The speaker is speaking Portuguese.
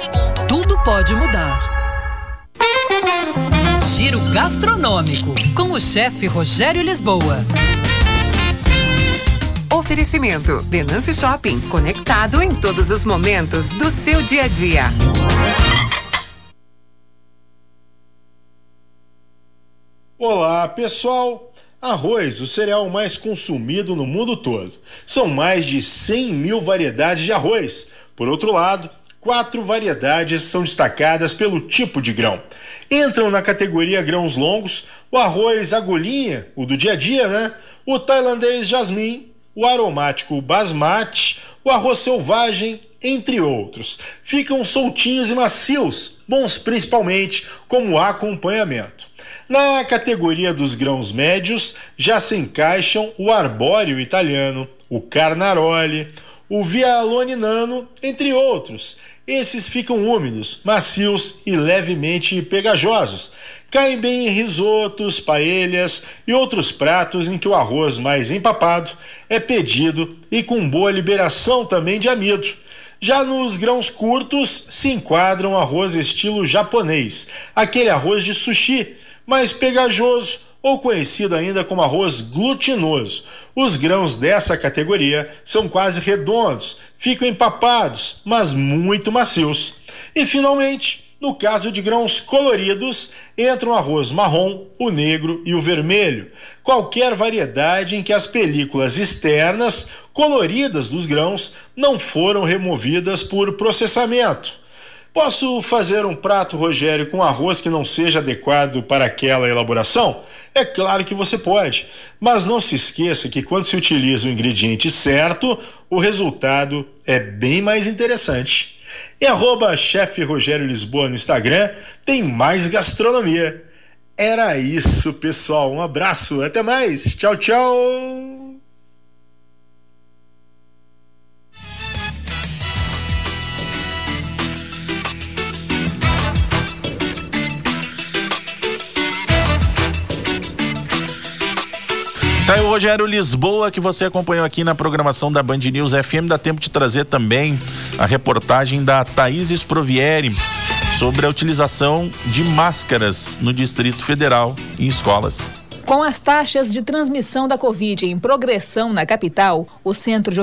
segundo, tudo pode mudar. Giro gastronômico com o chefe Rogério Lisboa. Oferecimento: Denâncio Shopping, conectado em todos os momentos do seu dia a dia. Olá, pessoal! Arroz, o cereal mais consumido no mundo todo. São mais de 100 mil variedades de arroz. Por outro lado, quatro variedades são destacadas pelo tipo de grão. Entram na categoria grãos longos o arroz agulhinha, o do dia a dia, né? O tailandês jasmim, o aromático basmati, o arroz selvagem, entre outros. Ficam soltinhos e macios, bons principalmente como acompanhamento. Na categoria dos grãos médios já se encaixam o arbóreo italiano, o carnaroli, o vialone nano, entre outros. Esses ficam úmidos, macios e levemente pegajosos. Caem bem em risotos, paelhas e outros pratos em que o arroz mais empapado é pedido e com boa liberação também de amido. Já nos grãos curtos se enquadram arroz estilo japonês, aquele arroz de sushi mais pegajoso ou conhecido ainda como arroz glutinoso. Os grãos dessa categoria são quase redondos, ficam empapados, mas muito macios. E finalmente, no caso de grãos coloridos, entram o arroz marrom, o negro e o vermelho. Qualquer variedade em que as películas externas coloridas dos grãos não foram removidas por processamento. Posso fazer um prato, Rogério, com arroz que não seja adequado para aquela elaboração? É claro que você pode, mas não se esqueça que quando se utiliza o ingrediente certo, o resultado é bem mais interessante. E arroba chefe Rogério Lisboa no Instagram tem mais gastronomia. Era isso, pessoal. Um abraço, até mais. Tchau, tchau. Tá o Rogério Lisboa que você acompanhou aqui na programação da Band News FM. Dá tempo de trazer também a reportagem da Thaís Sprovieri sobre a utilização de máscaras no Distrito Federal em escolas. Com as taxas de transmissão da Covid em progressão na capital, o Centro de